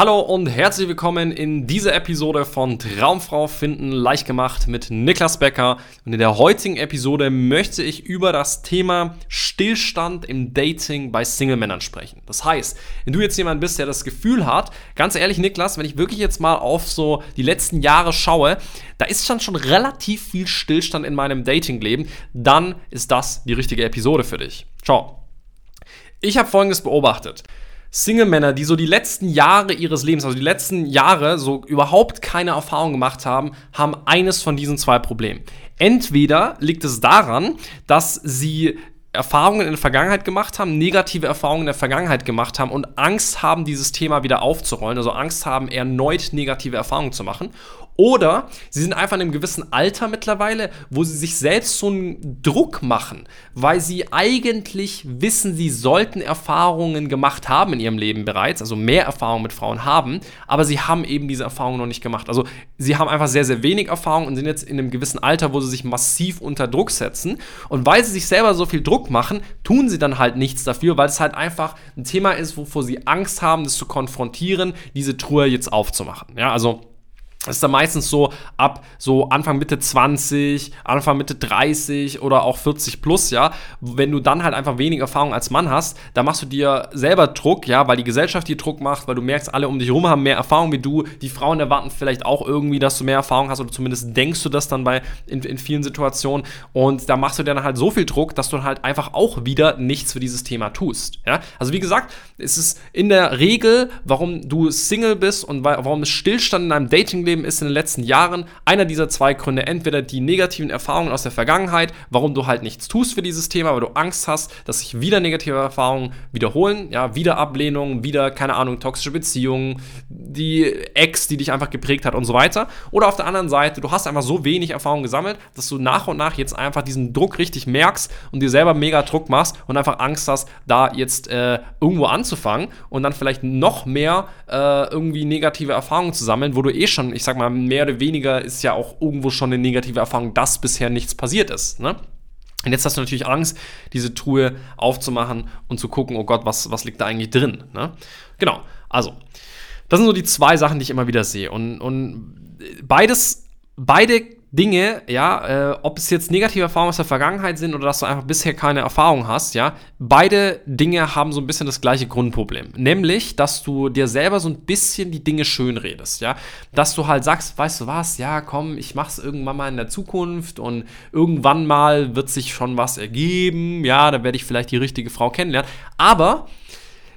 Hallo und herzlich willkommen in dieser Episode von Traumfrau finden leicht gemacht mit Niklas Becker. Und in der heutigen Episode möchte ich über das Thema Stillstand im Dating bei Single-Männern sprechen. Das heißt, wenn du jetzt jemand bist, der das Gefühl hat, ganz ehrlich, Niklas, wenn ich wirklich jetzt mal auf so die letzten Jahre schaue, da ist schon schon relativ viel Stillstand in meinem Dating-Leben, dann ist das die richtige Episode für dich. Ciao. Ich habe Folgendes beobachtet. Single-Männer, die so die letzten Jahre ihres Lebens, also die letzten Jahre so überhaupt keine Erfahrung gemacht haben, haben eines von diesen zwei Problemen. Entweder liegt es daran, dass sie Erfahrungen in der Vergangenheit gemacht haben, negative Erfahrungen in der Vergangenheit gemacht haben und Angst haben, dieses Thema wieder aufzurollen, also Angst haben, erneut negative Erfahrungen zu machen. Oder sie sind einfach in einem gewissen Alter mittlerweile, wo sie sich selbst so einen Druck machen, weil sie eigentlich wissen, sie sollten Erfahrungen gemacht haben in ihrem Leben bereits, also mehr Erfahrungen mit Frauen haben, aber sie haben eben diese Erfahrungen noch nicht gemacht. Also sie haben einfach sehr, sehr wenig Erfahrung und sind jetzt in einem gewissen Alter, wo sie sich massiv unter Druck setzen. Und weil sie sich selber so viel Druck machen, tun sie dann halt nichts dafür, weil es halt einfach ein Thema ist, wovor sie Angst haben, das zu konfrontieren, diese Truhe jetzt aufzumachen. Ja, also das ist dann meistens so ab so Anfang Mitte 20, Anfang Mitte 30 oder auch 40 plus, ja. Wenn du dann halt einfach wenig Erfahrung als Mann hast, dann machst du dir selber Druck, ja, weil die Gesellschaft dir Druck macht, weil du merkst, alle um dich herum haben mehr Erfahrung wie du. Die Frauen erwarten vielleicht auch irgendwie, dass du mehr Erfahrung hast oder zumindest denkst du das dann bei in, in vielen Situationen. Und da machst du dir dann halt so viel Druck, dass du halt einfach auch wieder nichts für dieses Thema tust, ja. Also wie gesagt, es ist in der Regel, warum du Single bist und warum es Stillstand in deinem Dating Leben ist in den letzten Jahren einer dieser zwei Gründe. Entweder die negativen Erfahrungen aus der Vergangenheit, warum du halt nichts tust für dieses Thema, weil du Angst hast, dass sich wieder negative Erfahrungen wiederholen, ja, wieder Ablehnung, wieder, keine Ahnung, toxische Beziehungen, die Ex, die dich einfach geprägt hat und so weiter. Oder auf der anderen Seite, du hast einfach so wenig Erfahrung gesammelt, dass du nach und nach jetzt einfach diesen Druck richtig merkst und dir selber mega Druck machst und einfach Angst hast, da jetzt äh, irgendwo anzufangen und dann vielleicht noch mehr äh, irgendwie negative Erfahrungen zu sammeln, wo du eh schon, ich sag mal, mehr oder weniger ist ja auch irgendwo schon eine negative Erfahrung, dass bisher nichts passiert ist. Ne? Und jetzt hast du natürlich Angst, diese Truhe aufzumachen und zu gucken, oh Gott, was, was liegt da eigentlich drin? Ne? Genau, also, das sind so die zwei Sachen, die ich immer wieder sehe. Und, und beides, beide Dinge, ja, äh, ob es jetzt negative Erfahrungen aus der Vergangenheit sind oder dass du einfach bisher keine Erfahrung hast, ja, beide Dinge haben so ein bisschen das gleiche Grundproblem. Nämlich, dass du dir selber so ein bisschen die Dinge schön redest, ja. Dass du halt sagst, weißt du was, ja, komm, ich mach's irgendwann mal in der Zukunft und irgendwann mal wird sich schon was ergeben, ja, da werde ich vielleicht die richtige Frau kennenlernen. Aber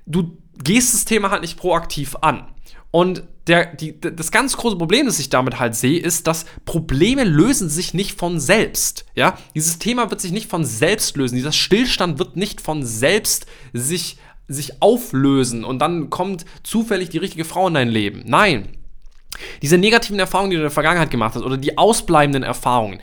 du gehst das Thema halt nicht proaktiv an. Und der, die, das ganz große Problem, das ich damit halt sehe, ist, dass Probleme lösen sich nicht von selbst. Ja, dieses Thema wird sich nicht von selbst lösen. Dieser Stillstand wird nicht von selbst sich, sich auflösen und dann kommt zufällig die richtige Frau in dein Leben. Nein. Diese negativen Erfahrungen, die du in der Vergangenheit gemacht hast, oder die ausbleibenden Erfahrungen,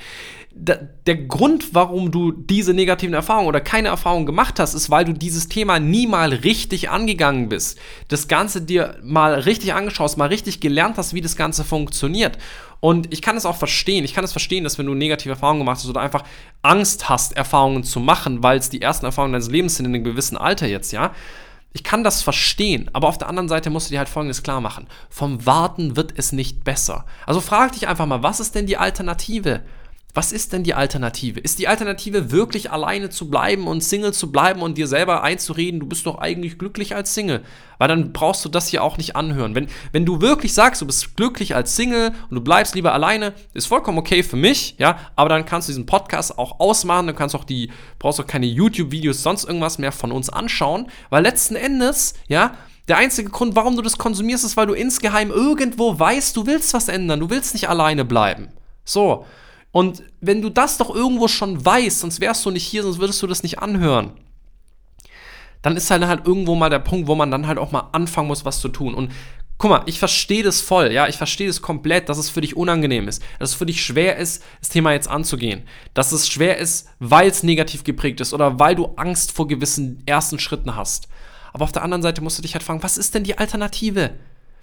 der Grund, warum du diese negativen Erfahrungen oder keine Erfahrungen gemacht hast, ist, weil du dieses Thema nie mal richtig angegangen bist. Das Ganze dir mal richtig angeschaut hast, mal richtig gelernt hast, wie das Ganze funktioniert. Und ich kann es auch verstehen. Ich kann es verstehen, dass wenn du negative Erfahrungen gemacht hast oder einfach Angst hast, Erfahrungen zu machen, weil es die ersten Erfahrungen deines Lebens sind in einem gewissen Alter jetzt, ja. Ich kann das verstehen, aber auf der anderen Seite musst du dir halt Folgendes klar machen. Vom Warten wird es nicht besser. Also frag dich einfach mal, was ist denn die Alternative? Was ist denn die Alternative? Ist die Alternative wirklich alleine zu bleiben und Single zu bleiben und dir selber einzureden, du bist doch eigentlich glücklich als Single? Weil dann brauchst du das hier auch nicht anhören. Wenn, wenn du wirklich sagst, du bist glücklich als Single und du bleibst lieber alleine, ist vollkommen okay für mich, ja, aber dann kannst du diesen Podcast auch ausmachen, du kannst auch die, brauchst auch keine YouTube-Videos, sonst irgendwas mehr von uns anschauen, weil letzten Endes, ja, der einzige Grund, warum du das konsumierst, ist, weil du insgeheim irgendwo weißt, du willst was ändern, du willst nicht alleine bleiben. So. Und wenn du das doch irgendwo schon weißt, sonst wärst du nicht hier, sonst würdest du das nicht anhören, dann ist halt, halt irgendwo mal der Punkt, wo man dann halt auch mal anfangen muss, was zu tun. Und guck mal, ich verstehe das voll, ja, ich verstehe das komplett, dass es für dich unangenehm ist, dass es für dich schwer ist, das Thema jetzt anzugehen, dass es schwer ist, weil es negativ geprägt ist oder weil du Angst vor gewissen ersten Schritten hast. Aber auf der anderen Seite musst du dich halt fragen, was ist denn die Alternative?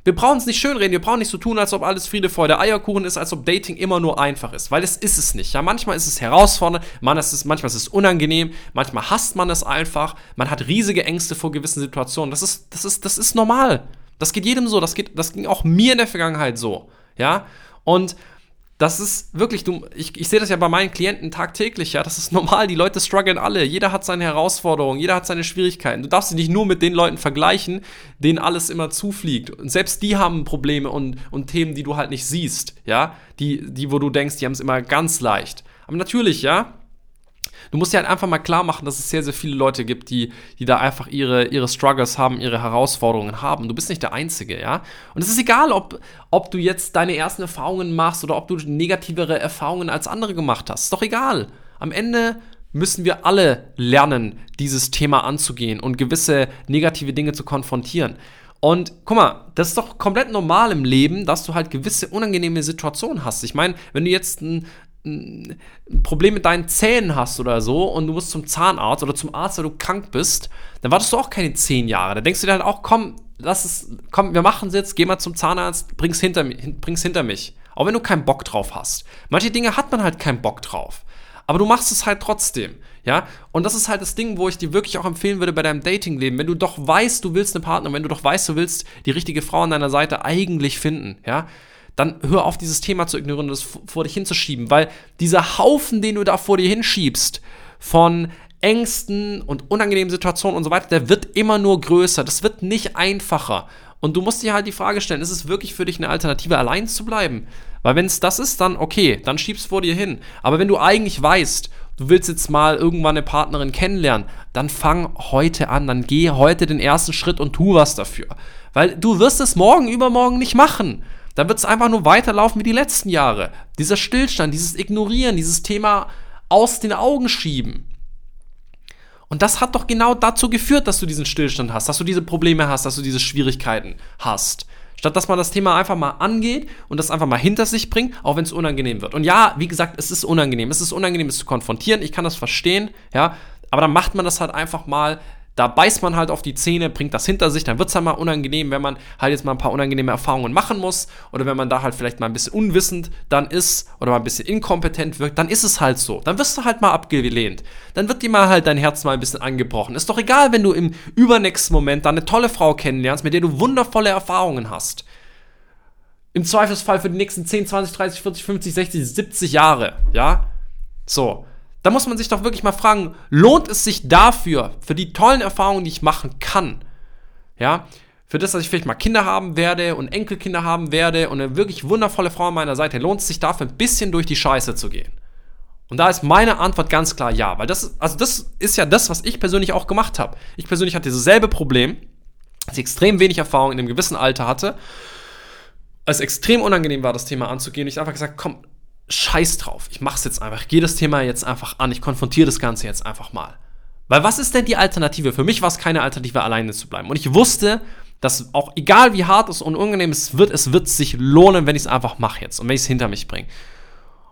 Wir brauchen es nicht schönreden, wir brauchen nicht so tun, als ob alles Friede, Freude, Eierkuchen ist, als ob Dating immer nur einfach ist, weil es ist es nicht. Ja, manchmal ist es herausfordernd, manchmal ist es, manchmal ist es unangenehm, manchmal hasst man es einfach, man hat riesige Ängste vor gewissen Situationen. Das ist, das ist, das ist normal. Das geht jedem so, das, geht, das ging auch mir in der Vergangenheit so. Ja, und das ist wirklich, du, ich, ich sehe das ja bei meinen Klienten tagtäglich, ja, das ist normal, die Leute strugglen alle, jeder hat seine Herausforderungen, jeder hat seine Schwierigkeiten. Du darfst dich nicht nur mit den Leuten vergleichen, denen alles immer zufliegt. Und selbst die haben Probleme und, und Themen, die du halt nicht siehst, ja, die, die, wo du denkst, die haben es immer ganz leicht. Aber natürlich, ja, du musst dir halt einfach mal klar machen, dass es sehr, sehr viele Leute gibt, die, die da einfach ihre, ihre Struggles haben, ihre Herausforderungen haben. Du bist nicht der Einzige, ja. Und es ist egal, ob, ob du jetzt deine ersten Erfahrungen machst oder ob du negativere Erfahrungen als andere gemacht hast. Ist doch egal. Am Ende müssen wir alle lernen, dieses Thema anzugehen und gewisse negative Dinge zu konfrontieren. Und guck mal, das ist doch komplett normal im Leben, dass du halt gewisse unangenehme Situationen hast. Ich meine, wenn du jetzt ein, ein Problem mit deinen Zähnen hast oder so und du musst zum Zahnarzt oder zum Arzt, weil du krank bist, dann wartest du auch keine zehn Jahre. Da denkst du dir halt auch, komm, lass es, komm, wir machen es jetzt, geh mal zum Zahnarzt, bring's hinter, bring's hinter mich. Auch wenn du keinen Bock drauf hast. Manche Dinge hat man halt keinen Bock drauf. Aber du machst es halt trotzdem, ja? Und das ist halt das Ding, wo ich dir wirklich auch empfehlen würde bei deinem Datingleben. Wenn du doch weißt, du willst eine Partnerin, wenn du doch weißt, du willst die richtige Frau an deiner Seite eigentlich finden, ja? Dann hör auf, dieses Thema zu ignorieren und das vor dich hinzuschieben, weil dieser Haufen, den du da vor dir hinschiebst, von Ängsten und unangenehmen Situationen und so weiter, der wird immer nur größer. Das wird nicht einfacher. Und du musst dir halt die Frage stellen, ist es wirklich für dich eine Alternative, allein zu bleiben? Weil wenn es das ist, dann okay, dann schieb's vor dir hin. Aber wenn du eigentlich weißt, du willst jetzt mal irgendwann eine Partnerin kennenlernen, dann fang heute an, dann geh heute den ersten Schritt und tu was dafür. Weil du wirst es morgen, übermorgen nicht machen dann wird es einfach nur weiterlaufen wie die letzten Jahre. Dieser Stillstand, dieses Ignorieren, dieses Thema aus den Augen schieben. Und das hat doch genau dazu geführt, dass du diesen Stillstand hast, dass du diese Probleme hast, dass du diese Schwierigkeiten hast. Statt dass man das Thema einfach mal angeht und das einfach mal hinter sich bringt, auch wenn es unangenehm wird. Und ja, wie gesagt, es ist unangenehm. Es ist unangenehm, es zu konfrontieren. Ich kann das verstehen, ja. Aber dann macht man das halt einfach mal da beißt man halt auf die Zähne, bringt das hinter sich, dann wird es halt mal unangenehm, wenn man halt jetzt mal ein paar unangenehme Erfahrungen machen muss oder wenn man da halt vielleicht mal ein bisschen unwissend dann ist oder mal ein bisschen inkompetent wirkt, dann ist es halt so. Dann wirst du halt mal abgelehnt. Dann wird dir mal halt dein Herz mal ein bisschen angebrochen. Ist doch egal, wenn du im übernächsten Moment da eine tolle Frau kennenlernst, mit der du wundervolle Erfahrungen hast. Im Zweifelsfall für die nächsten 10, 20, 30, 40, 50, 60, 70 Jahre, ja? So. Da muss man sich doch wirklich mal fragen, lohnt es sich dafür, für die tollen Erfahrungen, die ich machen kann, ja, für das, dass ich vielleicht mal Kinder haben werde und Enkelkinder haben werde und eine wirklich wundervolle Frau an meiner Seite, lohnt es sich dafür ein bisschen durch die Scheiße zu gehen? Und da ist meine Antwort ganz klar ja, weil das, also das ist ja das, was ich persönlich auch gemacht habe. Ich persönlich hatte dieses selbe Problem, dass ich extrem wenig Erfahrung in einem gewissen Alter hatte. Es extrem unangenehm war, das Thema anzugehen. Und ich habe einfach gesagt, komm, scheiß drauf. Ich mach's jetzt einfach. Ich gehe das Thema jetzt einfach an. Ich konfrontiere das Ganze jetzt einfach mal. Weil was ist denn die Alternative? Für mich war es keine Alternative, alleine zu bleiben. Und ich wusste, dass auch egal wie hart es und unangenehm es wird, es wird sich lohnen, wenn ich es einfach mache jetzt und wenn ich es hinter mich bringe.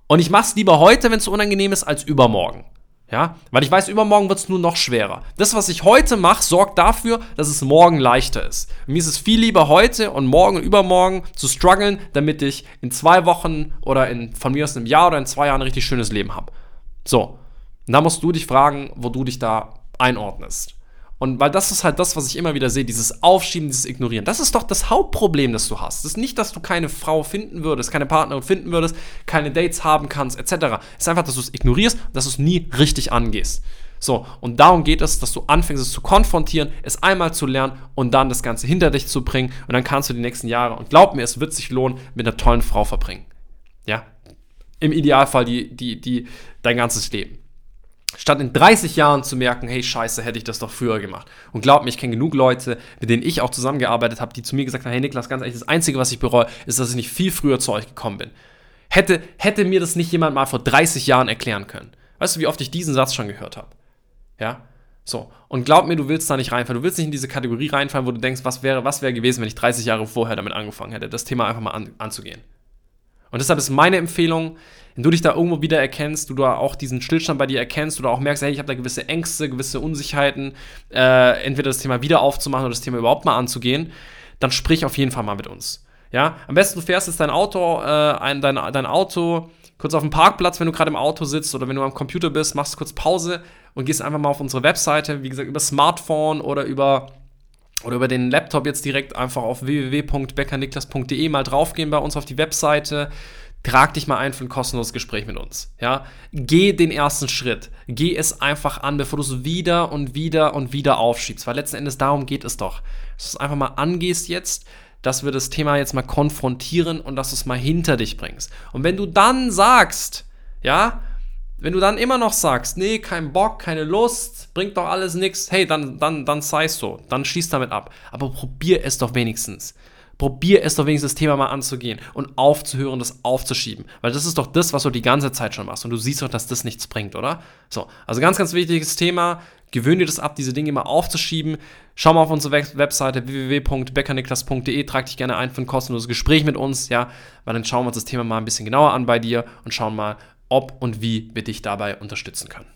Und ich mache es lieber heute, wenn es unangenehm ist, als übermorgen. Ja, weil ich weiß, übermorgen wird es nur noch schwerer. Das, was ich heute mache, sorgt dafür, dass es morgen leichter ist. Mir ist es viel lieber heute und morgen und übermorgen zu strugglen, damit ich in zwei Wochen oder in, von mir aus einem Jahr oder in zwei Jahren ein richtig schönes Leben habe. So. Und da musst du dich fragen, wo du dich da einordnest. Und weil das ist halt das, was ich immer wieder sehe, dieses Aufschieben, dieses Ignorieren. Das ist doch das Hauptproblem, das du hast. Das ist nicht, dass du keine Frau finden würdest, keine Partnerin finden würdest, keine Dates haben kannst, etc. Es ist einfach, dass du es ignorierst, dass du es nie richtig angehst. So, und darum geht es, dass du anfängst, es zu konfrontieren, es einmal zu lernen und dann das Ganze hinter dich zu bringen. Und dann kannst du die nächsten Jahre, und glaub mir, es wird sich lohnen, mit einer tollen Frau verbringen. Ja? Im Idealfall die, die, die, dein ganzes Leben. Statt in 30 Jahren zu merken, hey Scheiße, hätte ich das doch früher gemacht. Und glaub mir, ich kenne genug Leute, mit denen ich auch zusammengearbeitet habe, die zu mir gesagt haben, hey Niklas, ganz ehrlich, das Einzige, was ich bereue, ist, dass ich nicht viel früher zu euch gekommen bin. Hätte, hätte mir das nicht jemand mal vor 30 Jahren erklären können. Weißt du, wie oft ich diesen Satz schon gehört habe? Ja? So. Und glaub mir, du willst da nicht reinfallen. Du willst nicht in diese Kategorie reinfallen, wo du denkst, was wäre, was wäre gewesen, wenn ich 30 Jahre vorher damit angefangen hätte, das Thema einfach mal an, anzugehen. Und deshalb ist meine Empfehlung, wenn du dich da irgendwo wieder erkennst, du da auch diesen Stillstand bei dir erkennst oder auch merkst, hey, ich habe da gewisse Ängste, gewisse Unsicherheiten, äh, entweder das Thema wieder aufzumachen oder das Thema überhaupt mal anzugehen, dann sprich auf jeden Fall mal mit uns. Ja, am besten du fährst jetzt dein Auto, äh, ein, dein, dein Auto kurz auf dem Parkplatz, wenn du gerade im Auto sitzt oder wenn du am Computer bist, machst kurz Pause und gehst einfach mal auf unsere Webseite, wie gesagt, über Smartphone oder über oder über den Laptop jetzt direkt einfach auf www.beckerniklas.de mal draufgehen bei uns auf die Webseite. Trag dich mal ein für ein kostenloses Gespräch mit uns. Ja? Geh den ersten Schritt. Geh es einfach an, bevor du es wieder und wieder und wieder aufschiebst. Weil letzten Endes darum geht es doch. Dass du es einfach mal angehst jetzt, dass wir das Thema jetzt mal konfrontieren und dass du es mal hinter dich bringst. Und wenn du dann sagst, ja, wenn du dann immer noch sagst, nee, kein Bock, keine Lust, bringt doch alles nichts, hey, dann, dann, dann sei es so, dann schieß damit ab. Aber probier es doch wenigstens. Probier es doch wenigstens das Thema mal anzugehen und aufzuhören, das aufzuschieben. Weil das ist doch das, was du die ganze Zeit schon machst. Und du siehst doch, dass das nichts bringt, oder? So, also ganz, ganz wichtiges Thema. Gewöhn dir das ab, diese Dinge mal aufzuschieben. Schau mal auf unsere Webseite www.beckerniklas.de, trag dich gerne ein für ein kostenloses Gespräch mit uns, ja, weil dann schauen wir uns das Thema mal ein bisschen genauer an bei dir und schauen mal, ob und wie wir dich dabei unterstützen können.